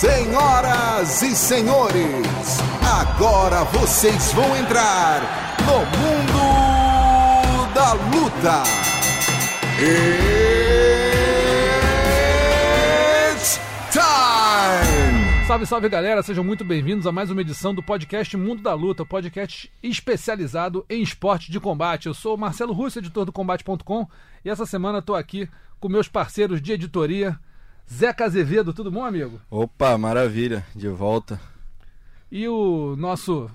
Senhoras e senhores, agora vocês vão entrar no mundo da luta. It's time! Salve, salve galera, sejam muito bem-vindos a mais uma edição do podcast Mundo da Luta, podcast especializado em esporte de combate. Eu sou o Marcelo Russo, editor do Combate.com, e essa semana estou aqui com meus parceiros de editoria, Zeca Azevedo, tudo bom, amigo? Opa, maravilha, de volta. E o nosso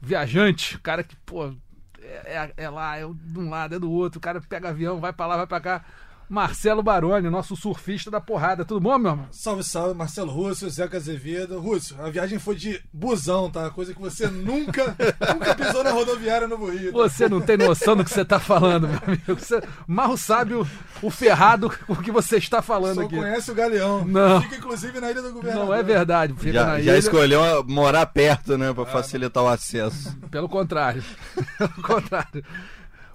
viajante, o cara que, pô, é, é- é lá, é de um lado, é do outro, o cara pega avião, vai pra lá, vai pra cá. Marcelo Baroni, nosso surfista da porrada, tudo bom, meu irmão? Salve, salve, Marcelo Russo, Zeca Azevedo. Russo, a viagem foi de busão, tá? Coisa que você nunca, nunca pisou na rodoviária Novo Rio. Você não tem noção do que você tá falando, meu amigo. Você mal sabe o, o ferrado com o que você está falando Só aqui. conhece o Galeão. Não. Fica inclusive na Ilha do Governador. Não é verdade. Fica Já, na já ilha. escolheu a- morar perto, né, Pra facilitar o acesso. Pelo contrário. Pelo contrário.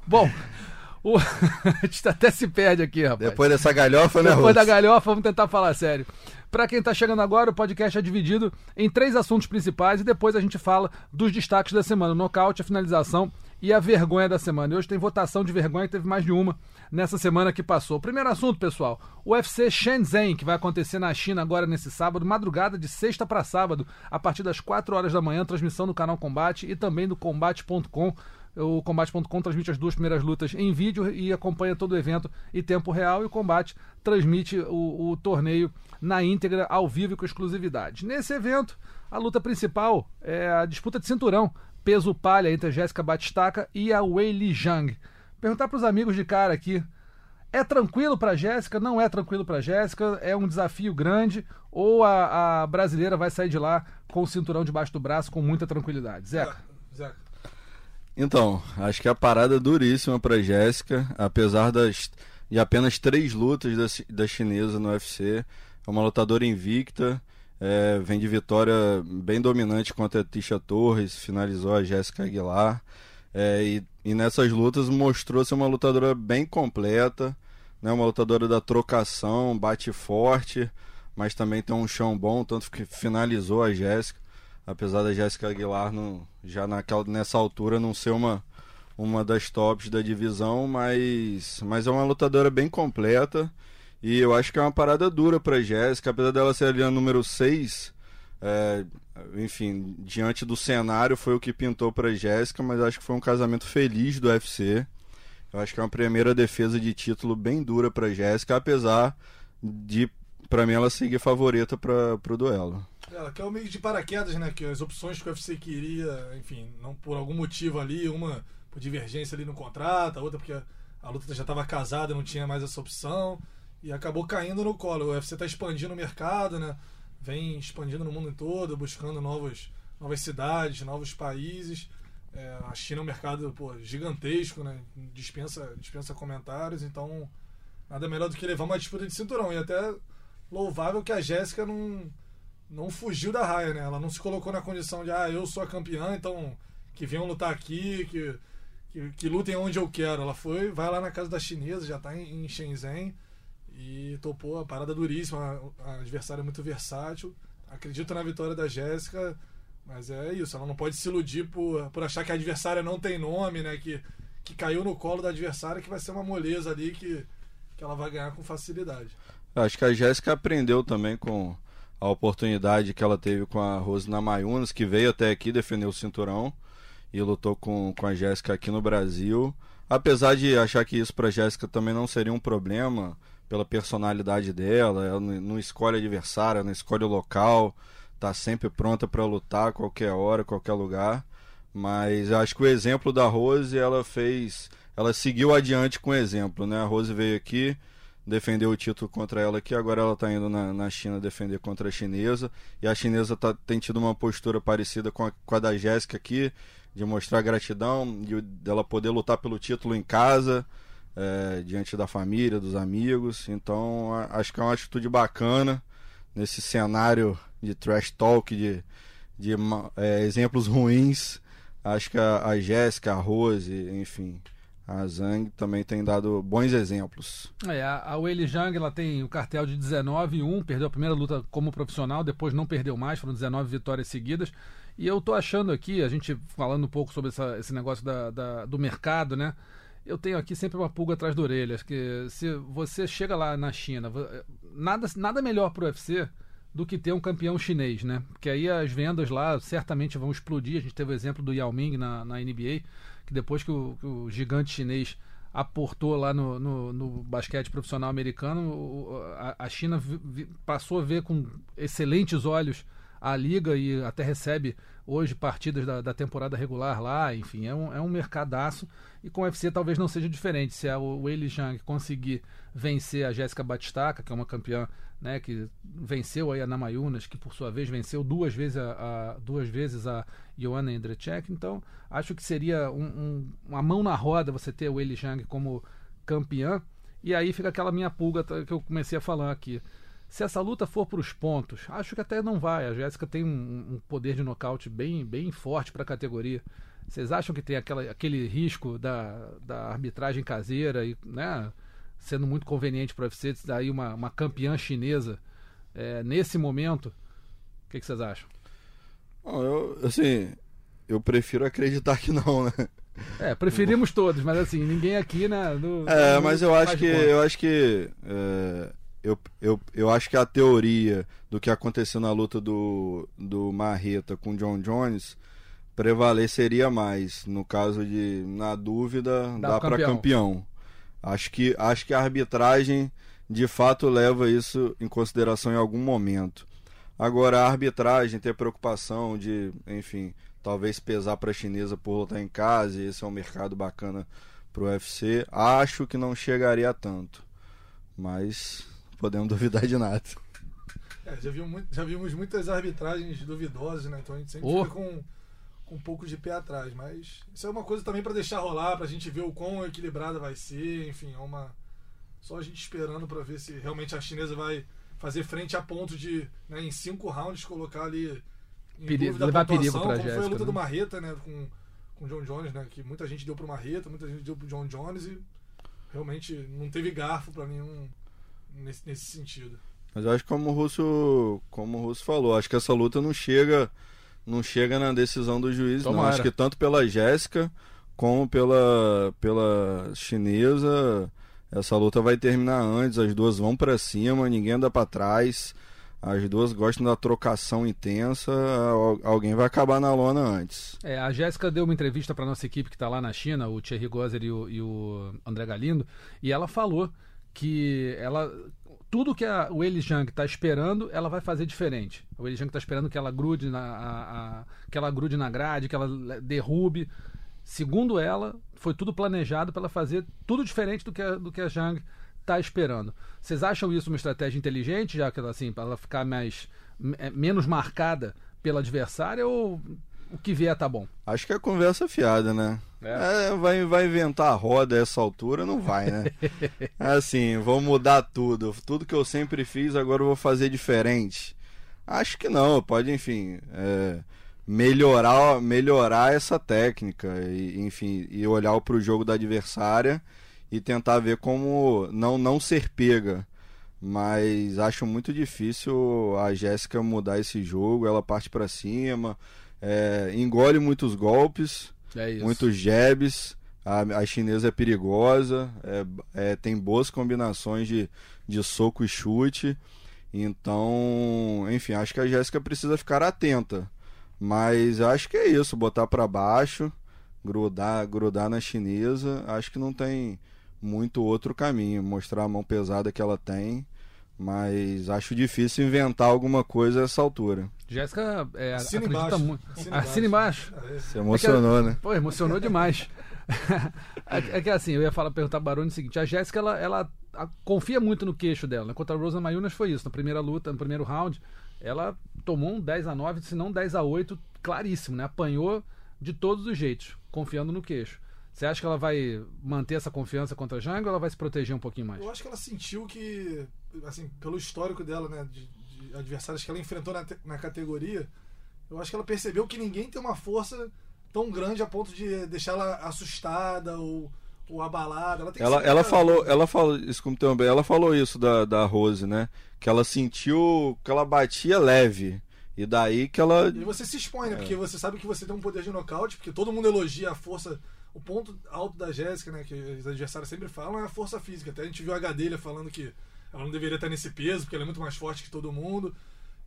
Bom, o... a gente até se perde aqui, rapaz. Depois dessa galhofa, né, Depois da galhofa, vamos tentar falar sério. Pra quem tá chegando agora, o podcast é dividido em três assuntos principais e depois a gente fala dos destaques da semana: o nocaute, a finalização e a vergonha da semana. E hoje tem votação de vergonha, teve mais de uma nessa semana que passou. Primeiro assunto, pessoal: o UFC Shenzhen, que vai acontecer na China agora nesse sábado, madrugada de sexta para sábado, a partir das 4 horas da manhã, transmissão do canal Combate e também do combate.com. O Combate.com transmite as duas primeiras lutas em vídeo e acompanha todo o evento em tempo real. E o Combate transmite o, o torneio na íntegra, ao vivo e com exclusividade. Nesse evento, a luta principal é a disputa de cinturão, peso palha entre Jéssica Batistaca e a Wei Li Zhang. Perguntar para os amigos de cara aqui. É tranquilo para Jéssica? Não é tranquilo para Jéssica? É um desafio grande? Ou a, a brasileira vai sair de lá com o cinturão debaixo do braço com muita tranquilidade? Zeca. Zeca. Então, acho que a parada é duríssima pra Jéssica, apesar das, de apenas três lutas da, da chinesa no UFC. É uma lutadora invicta, é, vem de vitória bem dominante contra a Tisha Torres, finalizou a Jéssica Aguilar. É, e, e nessas lutas mostrou ser uma lutadora bem completa, né, uma lutadora da trocação, bate forte, mas também tem um chão bom, tanto que finalizou a Jéssica apesar da Jéssica Aguilar não, já naquela, nessa altura não ser uma, uma das tops da divisão, mas, mas é uma lutadora bem completa e eu acho que é uma parada dura pra Jéssica, apesar dela ser ali a número 6, é, enfim, diante do cenário foi o que pintou pra Jéssica, mas acho que foi um casamento feliz do UFC. Eu acho que é uma primeira defesa de título bem dura pra Jéssica, apesar de, pra mim, ela seguir favorita para pro duelo. Ela o meio de paraquedas, né? Que as opções que o UFC queria, enfim, não por algum motivo ali, uma por divergência ali no contrato, a outra porque a, luta já estava casada, não tinha mais essa opção, e acabou caindo no colo. O UFC está expandindo o mercado, né? Vem expandindo no mundo todo, buscando novos, novas cidades, novos países. É, a China é um mercado pô, gigantesco, né? Dispensa, dispensa comentários, então nada melhor do que levar uma disputa de cinturão. E até louvável que a Jéssica não não fugiu da raia, né? Ela não se colocou na condição de, ah, eu sou a campeã, então que venham lutar aqui, que, que, que lutem onde eu quero. Ela foi, vai lá na casa da chinesa, já tá em, em Shenzhen e topou a parada duríssima. A, a adversária é muito versátil. Acredito na vitória da Jéssica, mas é isso. Ela não pode se iludir por, por achar que a adversária não tem nome, né? Que, que caiu no colo da adversária, que vai ser uma moleza ali que, que ela vai ganhar com facilidade. Acho que a Jéssica aprendeu também com a oportunidade que ela teve com a Rose Namayunas, que veio até aqui defender o cinturão e lutou com, com a Jéssica aqui no Brasil. Apesar de achar que isso para Jéssica também não seria um problema pela personalidade dela, ela não escolhe adversário, não escolhe o local, tá sempre pronta para lutar a qualquer hora, qualquer lugar. Mas acho que o exemplo da Rose, ela fez, ela seguiu adiante com o exemplo, né? A Rose veio aqui, defendeu o título contra ela aqui, agora ela está indo na, na China defender contra a chinesa. E a chinesa tá, tem tido uma postura parecida com a, com a da Jéssica aqui, de mostrar gratidão, de dela poder lutar pelo título em casa, é, diante da família, dos amigos. Então a- acho que é uma atitude bacana nesse cenário de trash talk, de, de é, exemplos ruins. Acho que a, a Jéssica, a Rose, enfim, a Zhang também tem dado bons exemplos. É, a, Weili Zhang ela tem o cartel de 19 e 1, perdeu a primeira luta como profissional, depois não perdeu mais, foram 19 vitórias seguidas. E eu tô achando aqui, a gente falando um pouco sobre essa, esse negócio da, da, do mercado, né? Eu tenho aqui sempre uma pulga atrás da orelha, que se você chega lá na China, nada, nada melhor pro UFC do que ter um campeão chinês, né? Porque aí as vendas lá certamente vão explodir. A gente teve o exemplo do Yao Ming na, na NBA, que depois que o, que o gigante chinês aportou lá no, no, no basquete profissional americano, a, a China vi, vi, passou a ver com excelentes olhos a liga e até recebe hoje partidas da, da temporada regular lá, enfim, é um, é um mercadaço e com o UFC talvez não seja diferente. Se a Weili Zhang conseguir vencer a Jéssica Batistaca, que é uma campeã né, que venceu aí a Namayunas, que por sua vez venceu duas vezes a, a duas vezes a Joanna Jędrzejczyk, então acho que seria um, um, uma mão na roda você ter o Weili Zhang como campeã, e aí fica aquela minha pulga que eu comecei a falar aqui. Se essa luta for para os pontos, acho que até não vai. A Jéssica tem um, um, poder de nocaute bem, bem forte para a categoria. Vocês acham que tem aquela, aquele risco da, da arbitragem caseira e, né, sendo muito conveniente para o UFC daí uma, uma campeã chinesa é, nesse momento? O que, que vocês acham? Bom, eu, assim, eu prefiro acreditar que não, né? É, preferimos todos, mas assim, ninguém aqui, né? Do, é, do, mas eu acho, que, eu acho que é, eu, eu, eu acho que a teoria do que aconteceu na luta do, do Marreta com John Jones prevaleceria mais. No caso de, na dúvida, dá, dá para campeão. Acho que, acho que a arbitragem de fato leva isso em consideração em algum momento. Agora, a arbitragem ter preocupação de, enfim, talvez pesar para a chinesa por lutar em casa, e esse é um mercado bacana para o UFC, acho que não chegaria a tanto. Mas podemos duvidar de nada. É, já, vimos já, vimos muitas arbitragens duvidosas, né? Então a gente sempre oh. fica com um pouco de pé atrás. Mas isso é uma coisa também para deixar rolar, para a gente ver o quão equilibrada vai ser. Enfim, é uma. Só a gente esperando para ver se realmente a chinesa vai fazer frente a ponto de, né, em cinco rounds, colocar ali. Em perigo, levar perigo pra como Jéssica, foi a luta né? do Marreta, né? Com, com o John Jones, né? Que muita gente deu pro Marreta, muita gente deu pro John Jones e realmente não teve garfo para nenhum nesse, nesse sentido. Mas eu acho que como o Russo, como o Russo falou, acho que essa luta não chega não chega na decisão do juiz, Tomara. não. Acho que tanto pela Jéssica como pela pela chinesa, essa luta vai terminar antes, as duas vão para cima, ninguém anda para trás. As duas gostam da trocação intensa, alguém vai acabar na lona antes. É, a Jéssica deu uma entrevista para nossa equipe que está lá na China, o Thierry Gozer e o, e o André Galindo, e ela falou que ela tudo que a, o Jang está esperando, ela vai fazer diferente. O Jang está esperando que ela grude na a, a, que ela grude na grade, que ela derrube. Segundo ela, foi tudo planejado para ela fazer tudo diferente do que a, do que a Jang está esperando. Vocês acham isso uma estratégia inteligente, já que ela assim, para ela ficar mais é, menos marcada pela adversária ou o que vier tá bom? Acho que é conversa fiada, né? É. É, vai, vai inventar a roda a essa altura? Não vai, né? É assim, vou mudar tudo. Tudo que eu sempre fiz, agora eu vou fazer diferente. Acho que não, pode, enfim, é, melhorar, melhorar essa técnica e, enfim, e olhar para o jogo da adversária e tentar ver como não, não ser pega. Mas acho muito difícil a Jéssica mudar esse jogo. Ela parte para cima, é, engole muitos golpes, é muitos jabs. A, a, chinesa é perigosa, é, é, tem boas combinações de, de soco e chute. Então, enfim, acho que a Jéssica precisa ficar atenta. Mas acho que é isso, botar para baixo, grudar, grudar na chinesa. Acho que não tem muito outro caminho. Mostrar a mão pesada que ela tem mas acho difícil inventar alguma coisa a essa altura. Jéssica é, acredita muito. Assina embaixo. Se emocionou, é que, né? Pô, emocionou demais. é, é, que assim, eu ia falar, perguntar para Baroni o seguinte: a Jéssica, ela, ela a, confia muito no queixo dela. Né? Contra a Rosa Mayunas foi isso. Na primeira luta, no primeiro round, ela tomou um 10 a 9 se não 10 a 8 claríssimo, né? Apanhou de todos os jeitos, confiando no queixo. Você acha que ela vai manter essa confiança contra a Jang ou ela vai se proteger um pouquinho mais? Eu acho que ela sentiu que, assim, pelo histórico dela, né, de, de adversários que ela enfrentou na, na categoria, eu acho que ela percebeu que ninguém tem uma força tão grande a ponto de deixar ela assustada ou, ou abalada. Ela, tem que Ela, ser ela falou, ela falou isso como também, ela falou isso da, da Rose, né? Que ela sentiu que ela batia leve. E daí que ela. E você se expõe, É. né? Porque você sabe que você tem um poder de nocaute, porque todo mundo elogia a força. O ponto alto da Jéssica, né? Que os adversários sempre falam, é a força física. Até a gente viu a Gadelha falando que ela não deveria estar nesse peso, porque ela é muito mais forte que todo mundo.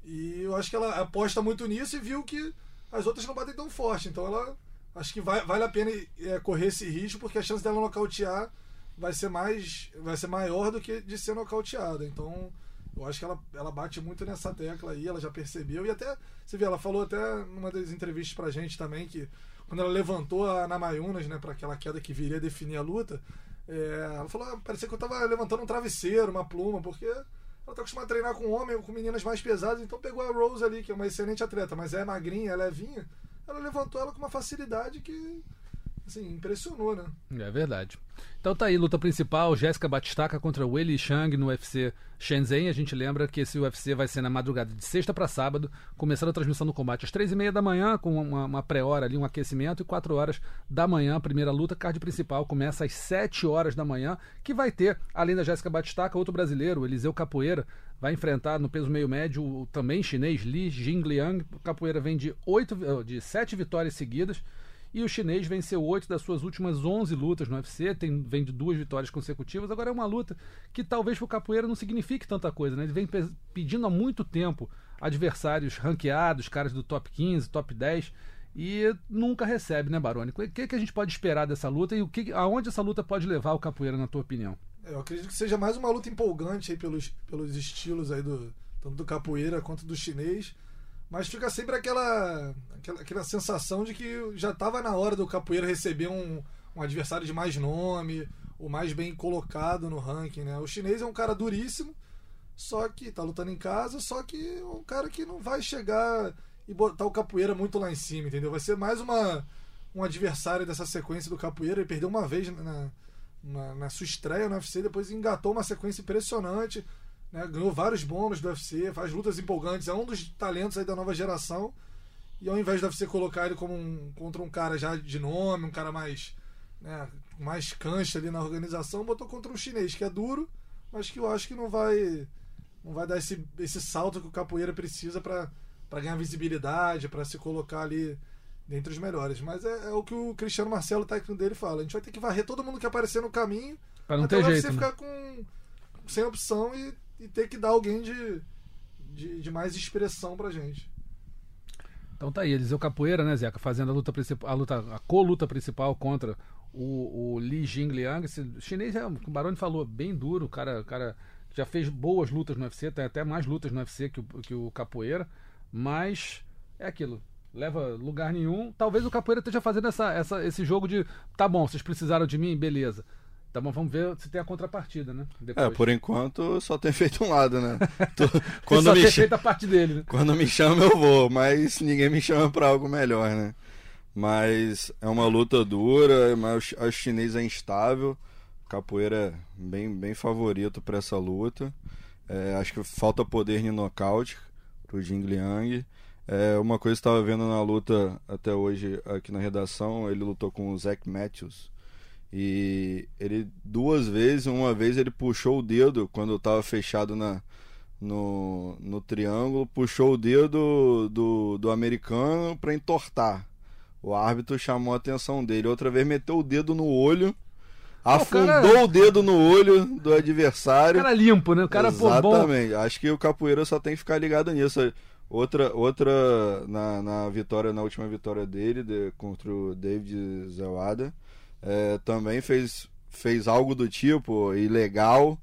E eu acho que ela aposta muito nisso e viu que as outras não batem tão forte. Então ela. Acho que vai, vale a pena é, correr esse risco, porque a chance dela nocautear vai ser mais. vai ser maior do que de ser nocauteada. Então. Eu acho que ela, ela bate muito nessa tecla aí, ela já percebeu. E até, você vê, ela falou até numa das entrevistas pra gente também que quando ela levantou a Namayunas, né, para aquela queda que viria definir a luta, é, ela falou: ah, parecia que eu tava levantando um travesseiro, uma pluma, porque ela tá acostumada a treinar com homem com meninas mais pesadas, então pegou a Rose ali, que é uma excelente atleta, mas é magrinha, é levinha. Ela levantou ela com uma facilidade que, assim, impressionou, né? É verdade. Então tá aí, luta principal, Jéssica Batistaca contra Weili Chang no UFC Shenzhen. A gente lembra que esse UFC vai ser na madrugada de sexta para sábado, começando a transmissão do combate às três e meia da manhã, com uma, uma pré-hora ali, um aquecimento, e quatro horas da manhã, a primeira luta, card principal, começa às sete horas da manhã, que vai ter, além da Jéssica Batistaca, outro brasileiro, Eliseu Capoeira, vai enfrentar no peso meio médio também chinês Li Jingliang. Capoeira vem de, oito, de sete vitórias seguidas. E o chinês venceu oito das suas últimas 11 lutas no UFC, tem, vem de duas vitórias consecutivas. Agora é uma luta que talvez para o Capoeira não signifique tanta coisa, né? Ele vem pe- pedindo há muito tempo adversários ranqueados, caras do top 15, top 10, e nunca recebe, né, Baroni? O que, que a gente pode esperar dessa luta e o que, aonde essa luta pode levar o Capoeira, na tua opinião? Eu acredito que seja mais uma luta empolgante aí pelos, pelos estilos aí do tanto do capoeira quanto do chinês. Mas fica sempre aquela, aquela, aquela sensação de que já estava na hora do capoeira receber um, um adversário de mais nome, o mais bem colocado no ranking, né? O chinês é um cara duríssimo, só que tá lutando em casa, só que é um cara que não vai chegar e botar o capoeira muito lá em cima, entendeu? Vai ser mais uma um adversário dessa sequência do capoeira. Ele perdeu uma vez na, na, na sua estreia no UFC, depois engatou uma sequência impressionante, né? ganhou vários bônus do UFC, faz lutas empolgantes, é um dos talentos aí da nova geração. E ao invés do UFC colocar ele como um, contra um cara já de nome, um cara mais né, mais cancha ali na organização, botou contra um chinês que é duro, mas que eu acho que não vai não vai dar esse, esse salto que o capoeira precisa para ganhar visibilidade, para se colocar ali dentre os melhores. Mas é, é o que o Cristiano Marcelo, o técnico dele, fala. A gente vai ter que varrer todo mundo que aparecer no caminho Para não até ter jeito. UFC né? ficar com, sem opção e, e ter que dar alguém de, de, de mais expressão pra gente. Então tá aí, Eliseu Capoeira, né, Zeca, fazendo a luta principal, a luta, a co-luta principal contra o, o Li Jingliang. Esse chinês é, o Baroni falou, bem duro, o cara, o cara já fez boas lutas no UFC, tem até mais lutas no UFC que o, que o Capoeira, mas é aquilo. Leva lugar nenhum. Talvez o Capoeira esteja fazendo essa, essa, esse jogo de tá bom, vocês precisaram de mim, beleza. Tá bom, vamos ver se tem a contrapartida, né? É, Depois. por enquanto só tem feito um lado, né? Tô- Quando só me cha- feito a parte dele, né? quando me chama eu vou, mas ninguém me chama pra algo melhor, né? Mas é uma luta dura, mas o chinês é instável. Capoeira é bem, bem favorito pra essa luta. É, acho que falta poder de nocaute pro Jing Liang. É, uma coisa que estava vendo na luta até hoje aqui na redação, ele lutou com o Zach Matthews. E ele duas vezes, uma vez ele puxou o dedo quando estava fechado na, no, no triângulo, puxou o dedo do, do americano para entortar. O árbitro chamou a atenção dele. Outra vez meteu o dedo no olho, afundou cara- o dedo no olho do adversário. O cara limpo, né? O cara, pô, bom. Exatamente. Acho que o capoeira só tem que ficar ligado nisso. Outra, outra na, na vitória, na última vitória dele de- contra o David Zawada, é, também fez, fez algo do tipo ilegal.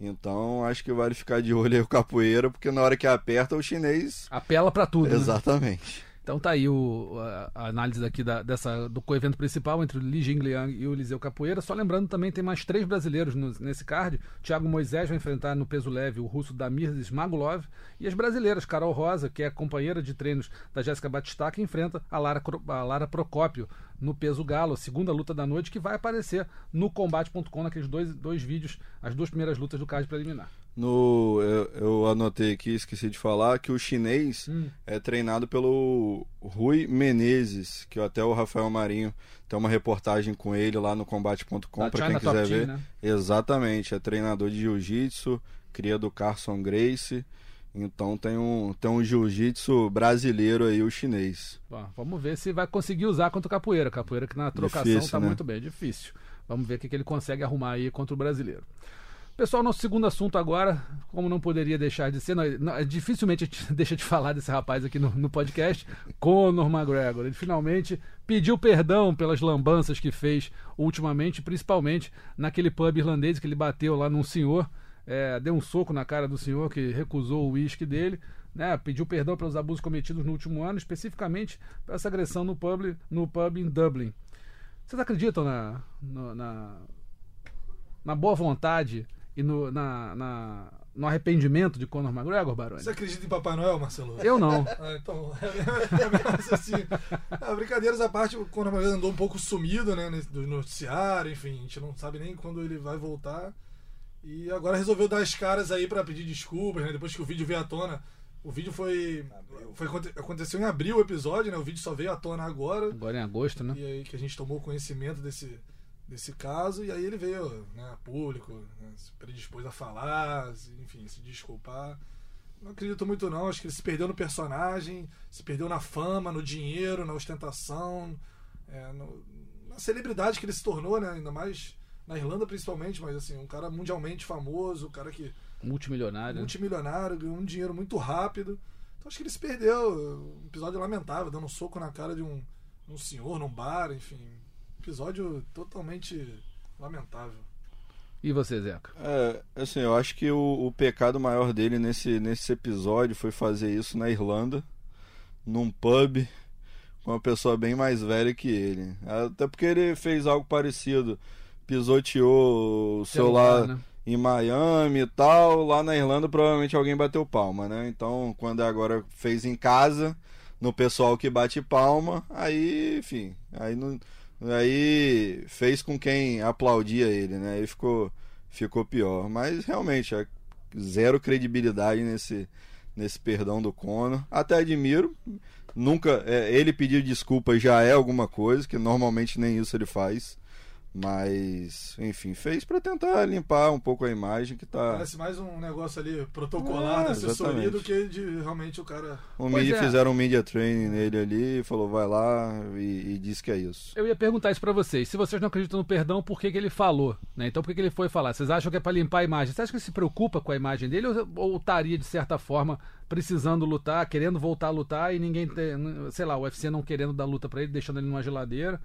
Então acho que vale ficar de olho aí o capoeira, porque na hora que aperta o chinês. Apela pra tudo. né? Então tá aí o, a, a análise aqui da, dessa, do co-evento principal entre o Li Jingliang e o Eliseu Capoeira. Só lembrando também tem mais três brasileiros no- nesse card. Thiago Moisés vai enfrentar no peso leve o russo Damir Smagulov e as brasileiras Carol Rosa, que é companheira de treinos da Jéssica Batistaca, enfrenta a Lara, a Lara Procópio no peso galo, segunda luta da noite, que vai aparecer no combate.com naqueles dois, dois vídeos, as duas primeiras lutas do card preliminar. No, eu, eu anotei aqui, esqueci de falar, que o chinês Hum. é treinado pelo Rui Menezes, que até o Rafael Marinho tem uma reportagem com ele lá no combate.com para quem quiser Team, ver. né? Exatamente, é treinador de jiu-jitsu, cria do Carson Grace. Então tem um, tem um jiu-jitsu brasileiro aí, o chinês. Bom, vamos ver se vai conseguir usar contra o Capoeira. Capoeira que na trocação Difícil, tá né? muito bem, difícil. Vamos ver o que, que ele consegue arrumar aí contra o brasileiro. Pessoal, nosso segundo assunto agora, como não poderia deixar de ser, nós- não, dificilmente a gente deixa de falar desse rapaz aqui no, no podcast, Conor McGregor. Ele finalmente pediu perdão pelas lambanças que fez ultimamente, principalmente naquele pub irlandês que ele bateu lá num senhor, é, deu um soco na cara do senhor que recusou o uísque dele, né, pediu perdão pelos abusos cometidos no último ano, especificamente por essa agressão no pub, no pub em Dublin. Vocês acreditam na, na, na boa vontade e no, na, na- no arrependimento de Conor McGregor, Baroni? Você acredita em Papai Noel, Marcelo? Eu não. Ah, então, é mesmo assim. Ah, brincadeiras à parte, o Conor McGregor andou um pouco sumido, né, do noticiário, enfim, a gente não sabe nem quando ele vai voltar. E agora resolveu dar as caras aí pra pedir desculpas, né, depois que o vídeo veio à tona. O vídeo foi, foi aconte- aconteceu em abril o episódio, né, o vídeo só veio à tona agora. Agora em agosto, né? E aí que a gente tomou conhecimento desse, desse caso, e aí ele veio né, a público, né, se predispôs a falar, enfim, se desculpar. Não acredito muito não, acho que ele se perdeu no personagem, se perdeu na fama, no dinheiro, na ostentação, é, no- na celebridade que ele se tornou, né? Ainda mais na Irlanda principalmente, mas assim, um cara mundialmente famoso, um cara que Multimilionário. multimilionário, ganhou um dinheiro muito rápido. Então acho que ele se perdeu. Um episódio lamentável, dando um soco na cara de um, um senhor num bar, enfim. Episódio totalmente lamentável. E você, Zeca? É, assim, eu acho que o, o pecado maior dele nesse, nesse episódio foi fazer isso na Irlanda, num pub, com uma pessoa bem mais velha que ele. Até porque ele fez algo parecido. Pisoteou o celular né? em Miami e tal. Lá na Irlanda provavelmente alguém bateu palma, né? Então, quando agora fez em casa, no pessoal que bate palma, aí, enfim, aí não, aí fez com quem aplaudia ele, né? Aí ficou ficou pior, mas realmente é zero credibilidade nesse nesse perdão do Conor. Até admiro. Nunca é, ele pedir desculpa já é alguma coisa, que normalmente nem isso ele faz. Mas, enfim, fez pra tentar limpar um pouco a imagem que tá. Parece mais um negócio ali protocolar É, da assessoria do que de realmente o cara. O media é. fizeram um media training nele ali, falou vai lá e, e disse que é isso. Eu ia perguntar isso pra vocês. Se vocês não acreditam no perdão, por que, que ele falou? Né? Então, por que, que ele foi falar? Vocês acham que é pra limpar a imagem? Você acha que ele se preocupa com a imagem dele ou, ou estaria, de certa forma, precisando lutar, querendo voltar a lutar e ninguém, tem, sei lá, o UFC não querendo dar luta pra ele, deixando ele numa geladeira?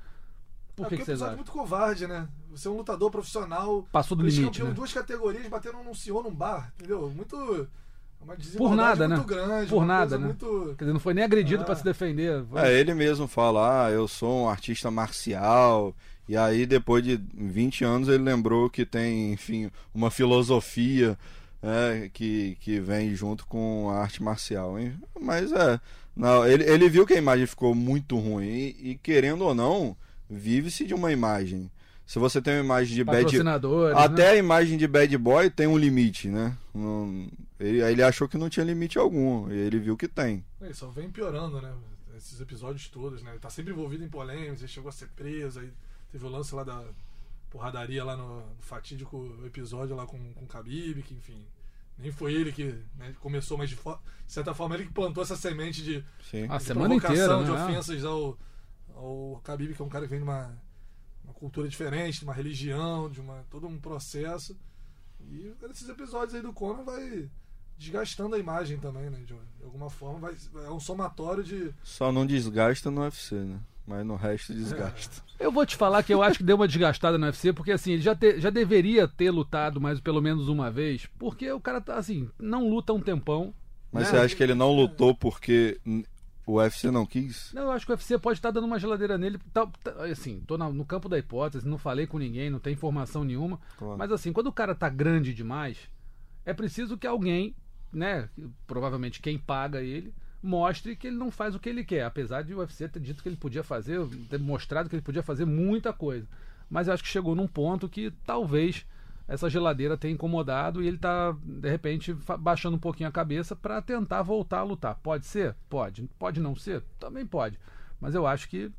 Por é que, porque que vocês episódio é acham? muito covarde, né? Você é um lutador profissional. Passou do limite, né? duas categorias batendo num senhor num bar, entendeu? Muito. é Uma Por nada, né? muito grande. Por nada, né? Muito... Quer dizer, não foi nem agredido Ah. pra se defender. Foi- É, ele mesmo fala, ah, eu sou um artista marcial. E aí, depois de 20 anos, ele lembrou que tem, enfim, uma filosofia né, que, que vem junto com a arte marcial. hein? Mas é, não, ele, ele viu que a imagem ficou muito ruim. E, e, querendo ou não, vive-se de uma imagem. Se você tem uma imagem de bad Patrocinadores, Até né? a imagem de bad boy tem um limite, né? Não- ele, ele achou que não tinha limite algum. E ele viu que tem. É, só vem piorando, né? Esses episódios todos, né? Ele tá sempre envolvido em polêmicas, ele chegou a ser preso, aí teve o lance lá da porradaria lá no, fatídico episódio lá com, com o Khabib, que enfim, nem foi ele que né, começou, mas de, de certa forma ele que plantou essa semente de, Sim. A de semana inteira, de né? ofensas ao, ao Khabib, que é um cara que vem de uma, uma cultura diferente, de uma religião, de uma, todo um processo. E esses episódios aí do Conor vai desgastando a imagem também, né? De, de alguma forma, vai, é um somatório de. Só não desgasta no UFC, né? Mas no resto desgasta. Eu vou te falar que eu acho que deu uma desgastada no UFC, porque assim, ele já, te- já deveria ter lutado mais pelo menos uma vez, porque o cara tá assim, não luta um tempão. Mas né? você acha que ele não lutou porque o UFC não quis? Não, eu acho que o UFC pode estar dando uma geladeira nele. Tá, tá- assim, tô na- no campo da hipótese, não falei com ninguém, não tem informação nenhuma. Claro. Mas assim, quando o cara tá grande demais, é preciso que alguém, né, provavelmente quem paga ele, mostre que ele não faz o que ele quer. Apesar de o UFC ter dito que ele podia fazer, ter mostrado que ele podia fazer muita coisa. Mas eu acho que chegou num ponto que talvez essa geladeira tem incomodado e ele tá, de repente, baixando um pouquinho a cabeça para tentar voltar a lutar. Pode ser? Pode. Pode não ser? Também pode. Mas eu acho que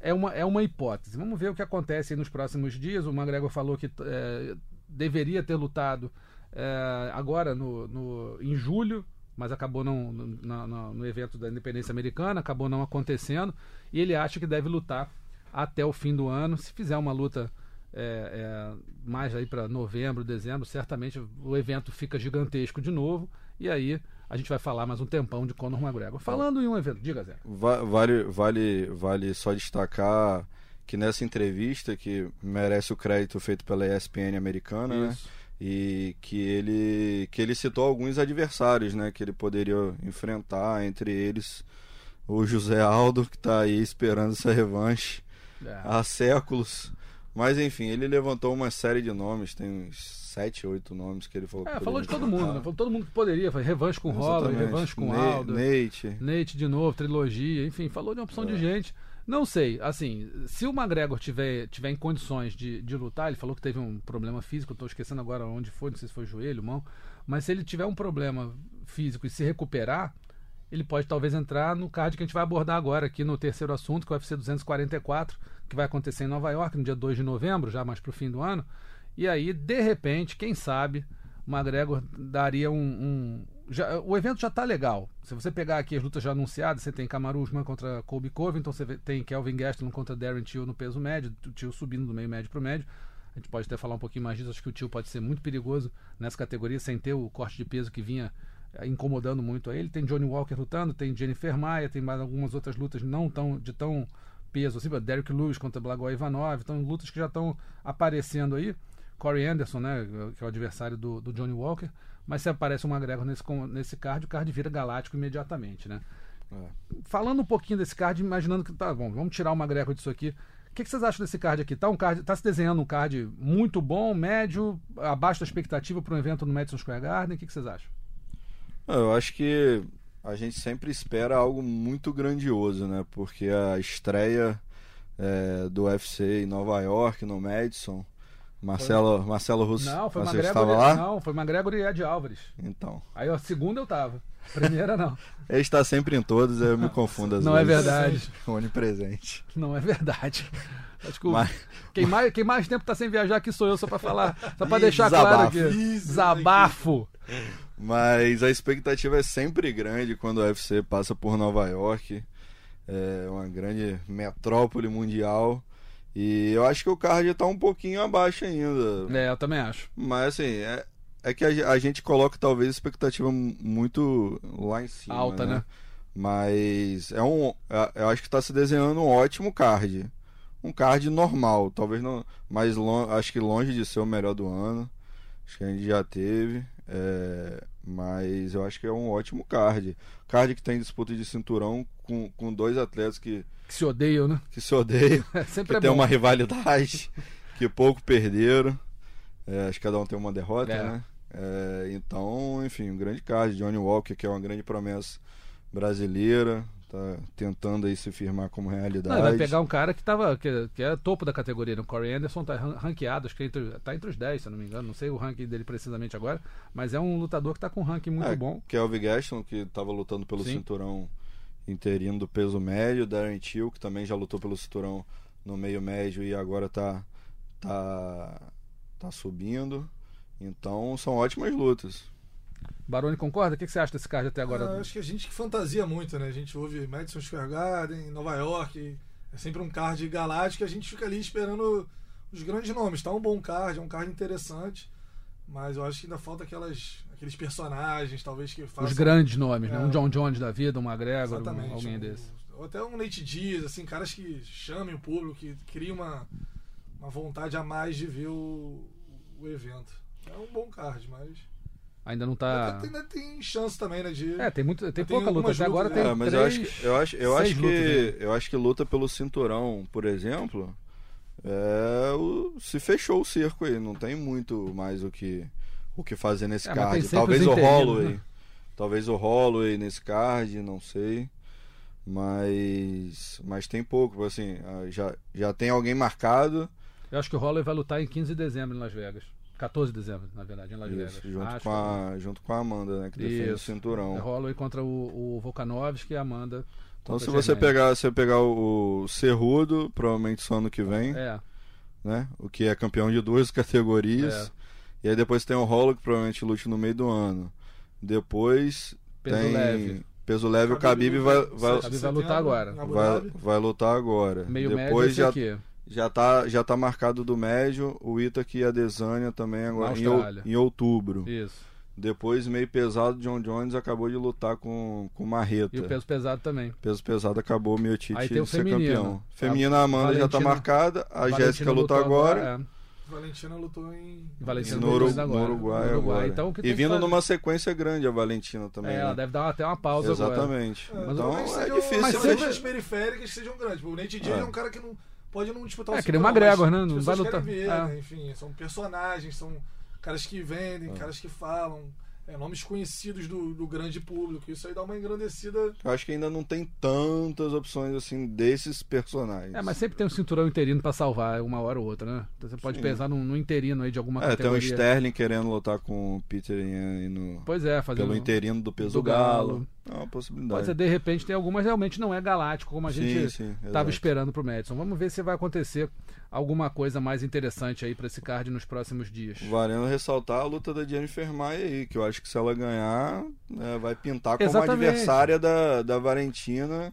é uma, é uma hipótese. Vamos ver o que acontece nos próximos dias. O McGregor falou que é, deveria ter lutado é, agora no, no- em julho, mas acabou não no, na- no evento da independência americana, acabou não acontecendo. E ele acha que deve lutar até o fim do ano. Se fizer uma luta é, é, mais aí para novembro, dezembro, certamente o evento fica gigantesco de novo. E aí a gente vai falar mais um tempão de Conor McGregor. Falando em um evento, diga Zé. Va- Vale, vale, vale só destacar que nessa entrevista, que merece o crédito feito pela ESPN americana, né? Isso. E que ele, que ele citou alguns adversários, né? Que ele poderia enfrentar, entre eles o José Aldo, que está aí esperando essa revanche É. há séculos. Mas enfim, ele levantou uma série de nomes, tem uns sete, oito nomes que ele falou. que É, falou de todo mundo, né? Falou todo mundo que poderia. Foi revanche com Exatamente. revanche com Ne- Aldo. Nate. Nate de novo, trilogia, enfim, falou de uma opção É. de gente. Não sei, assim, se o McGregor tiver, tiver em condições de, de lutar, ele falou que teve um problema físico, eu tô esquecendo agora onde foi, não sei se foi joelho, mão, mas se ele tiver um problema físico e se recuperar, ele pode talvez entrar no card que a gente vai abordar agora aqui no terceiro assunto, que é o UFC 244, que vai acontecer em Nova York no dia 2 de novembro, já mais pro fim do ano. E aí, de repente, quem sabe, o McGregor daria um. um- já- o evento já tá legal. Se você pegar aqui as lutas já anunciadas, você tem Kamaru Usman contra Colby Covington, você tem Kelvin Gastelum contra Darren Till no peso médio, o Till subindo do meio médio pro médio. A gente pode até falar um pouquinho mais disso, acho que o Till pode ser muito perigoso nessa categoria, sem ter o corte de peso que vinha incomodando muito a ele. Tem Johnny Walker lutando, tem Jennifer Maia, tem mais algumas outras lutas não tão de tão peso assim, Derek Lewis contra Blagoy Ivanov, então lutas que já estão aparecendo aí. Corey Anderson, né, que é o adversário do, do Johnny Walker, mas se aparece um McGregor nesse, nesse card, o card vira galáctico imediatamente, né? É. Falando um pouquinho desse card, imaginando que tá bom, vamos tirar o McGregor disso aqui. O que, que vocês acham desse card aqui? Tá, um card, tá se desenhando um card muito bom, médio, abaixo da expectativa para um evento no Madison Square Garden? O que, que vocês acham? Eu acho que a gente sempre espera algo muito grandioso, né? Porque a estreia é, do UFC em Nova York, no Madison, Marcelo, Marcelo Russo, Não, foi você McGregor, estava lá? Não, foi McGregor e Ed Álvares. Então, Aí a segunda eu tava. Primeira não. ele está sempre em todos, eu me confundo às Não é vezes. verdade. Onipresente. Não é verdade. Acho que o- Mas- quem, mais, quem mais tempo tá sem viajar aqui sou eu, só pra falar. Só pra Ih, deixar claro desabafo. aqui. Mas a expectativa é sempre grande quando o UFC passa por Nova York. É uma grande metrópole mundial. E eu acho que o card está um pouquinho abaixo ainda. É, eu também acho. Mas assim, é, é que a, a gente coloca talvez a expectativa mu- muito lá em cima. Alta, né? Mas é um. é- Eu acho que está se desenhando um ótimo card. Um card normal, talvez não. Mas acho que longe de ser o melhor do ano. Acho que a gente já teve. É, mas eu acho que é um ótimo card. Card que tem disputa de cinturão com, com dois atletas que, Que se odeiam, né? que se odeiam Sempre que é tem bom. uma rivalidade, que pouco perderam. É, acho que cada um tem uma derrota, É. né? É, então, enfim, um grande card. Johnny Walker, que é uma grande promessa brasileira, tá tentando aí se firmar como realidade. Não, vai pegar um cara que, tava, que, que é topo da categoria. né? O Corey Anderson tá ran- ranqueado, acho que é entre, tá entre os 10, se eu não me engano. Não sei o ranking dele precisamente agora, mas é um lutador que tá com um ranking muito É, bom. Kelvin Gaston, que estava lutando pelo Sim. cinturão interino do peso médio. Darren Till, que também já lutou pelo cinturão no meio médio e agora tá, tá, tá subindo. Então, são ótimas lutas. Baroni concorda? O que, você acha desse card até agora? Ah, acho que a gente fantasia muito, né? A gente ouve Madison Square Garden, Nova York, é sempre um card galáctico e a gente fica ali esperando os grandes nomes. Tá um bom card, é um card interessante, mas eu acho que ainda falta aquelas, aqueles personagens, talvez que façam... Os grandes nomes, né? É. Um John Jones da vida, um McGregor, Exatamente. alguém um- desse. Ou até um Nate Diaz, assim, caras que chamem o público, que criam uma, uma vontade a mais de ver o, o evento. É um bom card, mas... Ainda não tá. Ainda, tem, ainda tem chance também, né? De... É, tem, muito, tem Tem pouca luta. Até agora lutas, tem É, mas três, eu acho que, eu acho, eu acho lutas, que né? eu acho que luta pelo cinturão, por exemplo, é, o- se fechou o cerco aí, não tem muito mais o que o que fazer nesse É, card. Talvez o Holloway, né? talvez o Holloway nesse card, não sei. Mas mas tem pouco, assim, ah, já já tem alguém marcado. Eu acho que o Holloway vai lutar em 15 de dezembro em Las Vegas. 14 de dezembro, na verdade, em Las Vegas. Isso, junto, Acho com a, junto com a Amanda, né? Que defende o Isso. cinturão. É Holloway contra o, o Volkanovski e a Amanda. Então, se você pegar, se você pegar o, o Cerrudo, provavelmente só ano que vem, É, né? O que é campeão de duas categorias. É. E aí depois tem o Hollow, que provavelmente lute no meio do ano. Depois Peso tem. leve. Peso leve, o Khabib vai, vai, Khabib vai lutar agora. vai, vai lutar agora. meio médio depois esse já, aqui. Já, tá, já tá marcado do médio o Itaque e a Desânia também agora em, em outubro. Isso. Depois, meio pesado, John Jones acabou de lutar com, com Marreta. E o peso pesado também. Peso pesado acabou o Miotite o de ser feminino. campeão. Feminina, a Amanda já tá Valentina- marcada. A Valentina Jéssica luta lutou agora. é. Valentina lutou em. Valentina No, lutou Uru- dois agora. no Uruguai, No Uruguai. agora. Então, o e vindo fazer- numa sequência grande a Valentina também. É, né? ela deve dar até uma pausa agora. Exatamente. É, então é sejam- difícil. Mas você- sempre- as periféricas sejam grandes. O Nate Diaz É. é. um cara que não pode não disputar É, o que nem o cinturão, McGregor, mas né? Não vai lutar- ver, é. né? Enfim, são personagens, são caras que vendem, caras que falam, é, nomes conhecidos do, do grande público. Isso aí dá uma engrandecida. Eu acho que ainda não tem tantas opções assim desses personagens. É, mas sempre tem um cinturão interino pra salvar uma hora ou outra, né? Então você pode Sim. pensar num, num interino aí de alguma É, tem o categoria. Sterling querendo lutar com o Peter aí no, Pois é, fazendo... pelo interino do peso do Galo. galo. É possibilidade. Pode ser, de repente, tem algumas realmente não é galáctico, como a gente sim, estava esperando pro Madison. Vamos ver se vai acontecer alguma coisa mais interessante aí pra esse card nos próximos dias. Valendo ressaltar a luta da Jennifer Maia aí, que eu acho que se ela ganhar, né, vai pintar como Exatamente. adversária da, da Valentina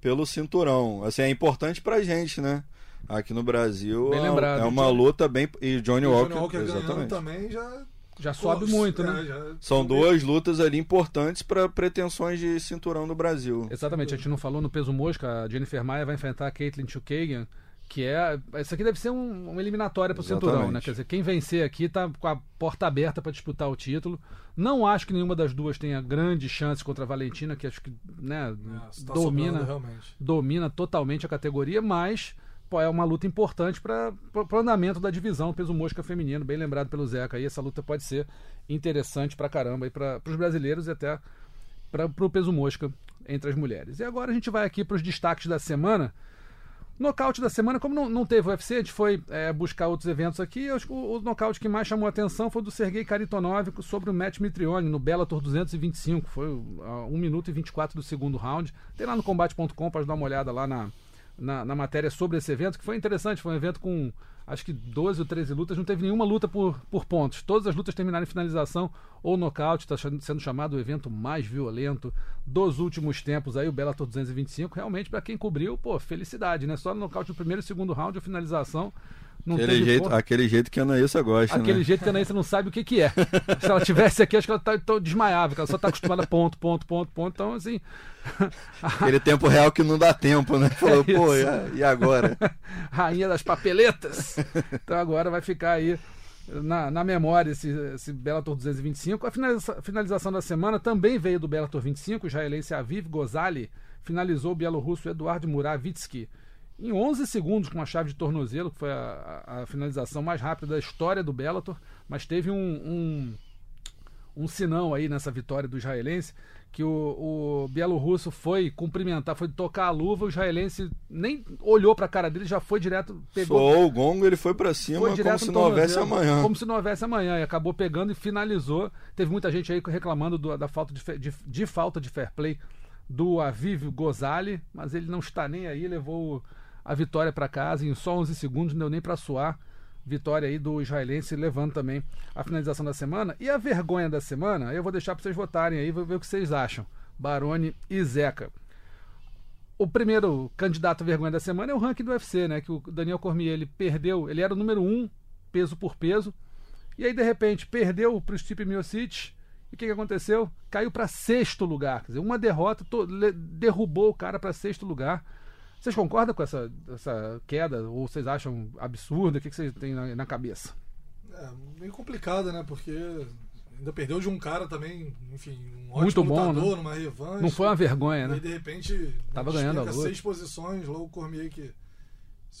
pelo cinturão. Assim, é importante pra gente, né? Aqui no Brasil é- lembrado. é uma Johnny- luta bem. E Johnny o Walker, Johnny Walker ganhando exatamente. também já. Já sobe Pô, muito, é, né? já- São duas lutas ali importantes para pretensões de cinturão do Brasil. Exatamente, a gente não falou no peso mosca, a Jennifer Maia vai enfrentar a Caitlyn Chukagian, que é. Isso aqui deve ser um, uma eliminatória pro cinturão, Exatamente. né? Quer dizer, quem vencer aqui tá com a porta aberta para disputar o título. Não acho que nenhuma das duas tenha grandes chances contra a Valentina, que acho que né, É, tá domina, domina totalmente a categoria, mas é uma luta importante para o andamento da divisão peso mosca feminino, bem lembrado pelo Zeca aí. Essa luta pode ser interessante pra caramba para os brasileiros e até para o peso mosca entre as mulheres. E agora a gente vai aqui para os destaques da semana. Nocaute da semana, como não, não teve UFC, a gente foi é, buscar outros eventos aqui. Eu o, o nocaute que mais chamou a atenção foi do Sergei Kharitonov sobre o Matt Mitrione no Bellator 225. Foi uh, 1 minuto e 24 do segundo round. Tem lá no combate.com para dar uma olhada lá na, na, na matéria sobre esse evento, que foi interessante. Foi um evento com acho que 12 ou 13 lutas, não teve nenhuma luta por, por pontos. Todas as lutas terminaram em finalização ou nocaute, está sendo chamado o evento mais violento dos últimos tempos. Aí o Bellator 225, realmente, para quem cobriu, pô, felicidade, né? Só no nocaute no primeiro e segundo round, a finalização. Não Aquele jeito, aquele jeito que a Anaísa gosta, Aquele né? jeito que a Anaísa não sabe o que, que é. Se ela tivesse aqui, acho que ela tá, então, desmaiava, ela só está acostumada a ponto, ponto, ponto, ponto. Então, assim, Aquele tempo real que não dá tempo, né? Falou, É pô, e e agora? rainha das papeletas. Então agora vai ficar aí na, na memória esse, esse Bellator 225. A finaliza- finalização da semana também veio do Bellator 25. O israelense Aviv Gozali finalizou o bielorrusso Eduard Muravitsky em 11 segundos com uma chave de tornozelo, que foi a, a- a finalização mais rápida da história do Bellator. Mas teve um, um, um sinão aí nessa vitória do israelense que o, o bielorrusso foi cumprimentar, foi tocar a luva, o israelense nem olhou pra cara dele, já foi direto, pegou Soou o gongo, ele foi pra cima foi como se não houvesse amanhã. Como se não houvesse amanhã. E acabou pegando e finalizou. Teve muita gente aí reclamando do- da falta de, de- de falta de fair play do Aviv Gozali, mas ele não está nem aí, levou a vitória para casa em só 11 segundos, não deu nem para suar. Vitória aí do israelense, levando também a finalização da semana. E a vergonha da semana, eu vou deixar para vocês votarem aí, vou ver o que vocês acham. Baroni e Zeca. O primeiro candidato à vergonha da semana é o ranking do UFC, né? Que o Daniel Cormier ele perdeu, ele era o número um, peso por peso, e aí de repente perdeu para o Stipe Miocic. E o que, que aconteceu? Caiu para sexto lugar. Quer dizer, uma derrota derrubou o cara para sexto lugar. Vocês concordam com essa, essa queda? Ou vocês acham absurdo? O que, que vocês têm na, na cabeça? É meio complicado, né? Porque ainda perdeu de um cara também, enfim, um Muito ótimo bom, lutador, né? numa revanche. Não foi uma vergonha, E né? de repente, Tava ganhando a luta. seis posições, logo o Cormier que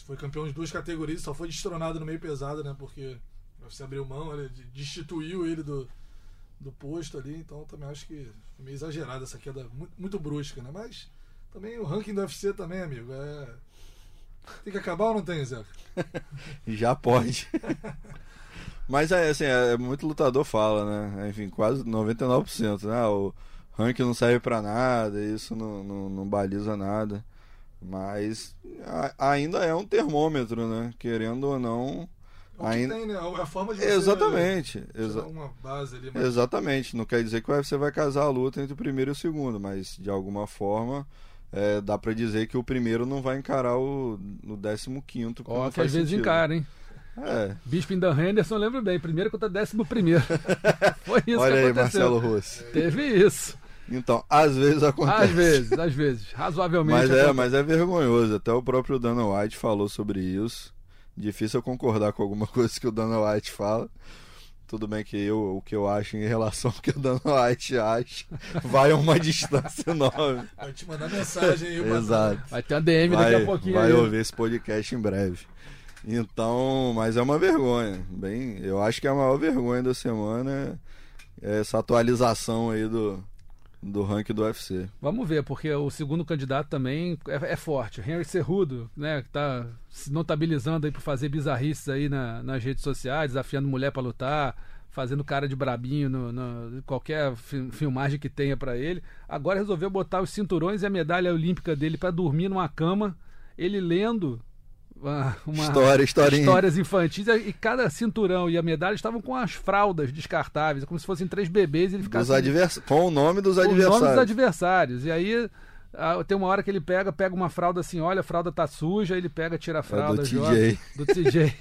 foi campeão de duas categorias, só foi destronado no meio pesado, né? Porque você abriu mão, ele destituiu ele do, do posto ali, então também acho que foi meio exagerado essa queda muito, muito brusca, né? Mas também o ranking do UFC também, amigo, é. Tem que acabar ou não tem, Zé? Já pode. Mas é assim, é, muito lutador fala, né? Enfim, quase 99%, né? O ranking não serve pra nada, isso não, não, não baliza nada. Mas a, ainda é um termômetro, né? Querendo ou não. O que ainda... tem, né? A forma de você Exatamente. tirar Exa... uma base ali. mas- Exatamente. Não quer dizer que o UFC vai casar a luta entre o primeiro e o segundo, mas de alguma forma é, dá pra dizer que o primeiro não vai encarar o no 15 quinto. Ó, que às vezes sentido. encara, hein? É. Bisping Dan Henderson, lembro bem, primeiro contra décimo primeiro. Foi isso Olha que aí, aconteceu. Marcelo Russo. Teve isso. Então, às vezes acontece. Às vezes, às vezes. Razoavelmente. Mas é, acontece. mas é vergonhoso. Até o próprio Dana White falou sobre isso. Difícil eu concordar com alguma coisa que o Dana White fala. Tudo bem que eu, o que eu acho em relação ao que o Dana White acha vai a uma distância enorme. Vai te mandar mensagem aí. Exato. Vai ter uma DM Vai, daqui a pouquinho. vai aí. ouvir esse podcast em breve. Então, mas é uma vergonha. Bem, eu acho que a maior vergonha da semana é essa atualização aí do, do ranking do UFC. Vamos ver, porque o segundo candidato também é, é forte. Henry Cerrudo, né, que tá se notabilizando aí por fazer bizarrices aí na- nas redes sociais, desafiando mulher pra lutar, fazendo cara de brabinho no, no- qualquer fi- filmagem que tenha pra ele. Agora resolveu botar os cinturões e a medalha olímpica dele pra dormir numa cama, ele lendo uma, História, historinha. histórias infantis e cada cinturão e a medalha estavam com as fraldas descartáveis, como se fossem três bebês e ele ficava advers... Com o nome dos o nome adversários. dos adversários. E aí ah, tem uma hora que ele pega, pega uma fralda assim, olha, a fralda tá suja, ele pega, tira a fralda, É do joga TJ. do TJ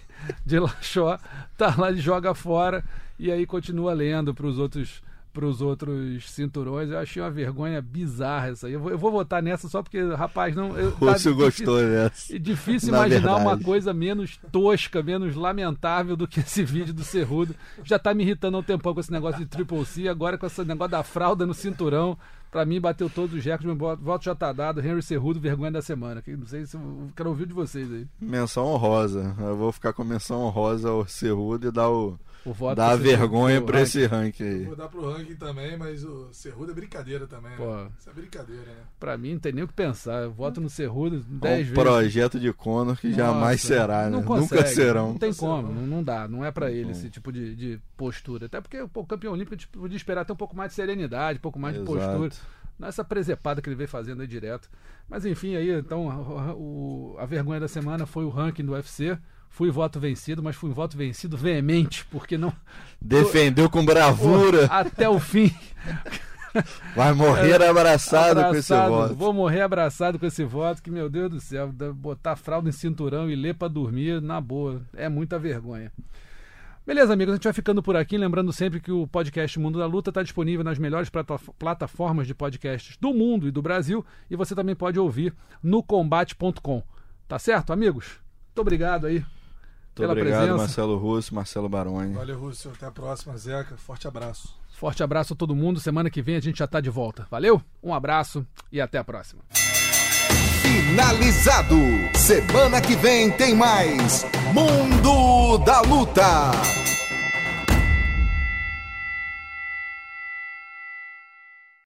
de Lachó, tá lá e joga fora e aí continua lendo pros outros pros outros cinturões. Eu achei uma vergonha bizarra essa aí. Eu vou, eu vou votar nessa só porque, rapaz, não. Eu, tá gostou dessa. é difícil Na imaginar uma verdade. coisa menos tosca, menos lamentável do que esse vídeo do Cerrudo. Já tá me irritando há um tempão com esse negócio de Triple C, agora com esse negócio da fralda no cinturão. Pra mim, bateu todos os recordes, meu voto voto já tá dado. Henry Cerrudo, vergonha da semana. Que Não sei se eu quero ouvir de vocês aí. Menção honrosa. Eu vou ficar com menção honrosa ao Cerrudo e dar, o... O voto Cerrudo, vergonha pra ranking. esse ranking aí. Vou dar pro ranking também, mas o Cerrudo é brincadeira também, né? Pô. Isso é brincadeira, né? Pra mim, não tem nem o que pensar. Eu voto no Cerrudo Um 10 vezes. projeto de Conor que jamais Nossa, será, né? não Nunca consegue, serão. Não tem como, não, não dá, não é pra ele esse tipo de, de postura. Até porque pô, o campeão olímpico a gente podia esperar ter um pouco mais de serenidade, um pouco mais de Exato. postura. Não é essa presepada que ele vem fazendo aí direto. Mas enfim, aí, então, a, o- a vergonha da semana foi o ranking do UFC. Fui voto vencido, mas fui um voto vencido veemente, porque não. Defendeu com bravura. Até o fim. Vai morrer abraçado, com esse Abraçado, voto. Vou morrer abraçado com esse voto, que, meu Deus do céu, botar fralda em cinturão e ler pra dormir, na boa, é muita vergonha. Beleza, amigos, a gente vai ficando por aqui. Lembrando sempre que o podcast Mundo da Luta está disponível nas melhores plata- plataformas de podcasts do mundo e do Brasil. E você também pode ouvir no combate.com. Tá certo, amigos? Muito obrigado aí pela obrigado, presença. Marcelo Russo, Marcelo Baroni. Valeu, Russo. Até a próxima, Zeca. Forte abraço. Forte abraço a todo mundo. Semana que vem a gente já tá de volta. Valeu? Um abraço e até a próxima. Finalizado. Semana que vem tem mais Mundo da Luta.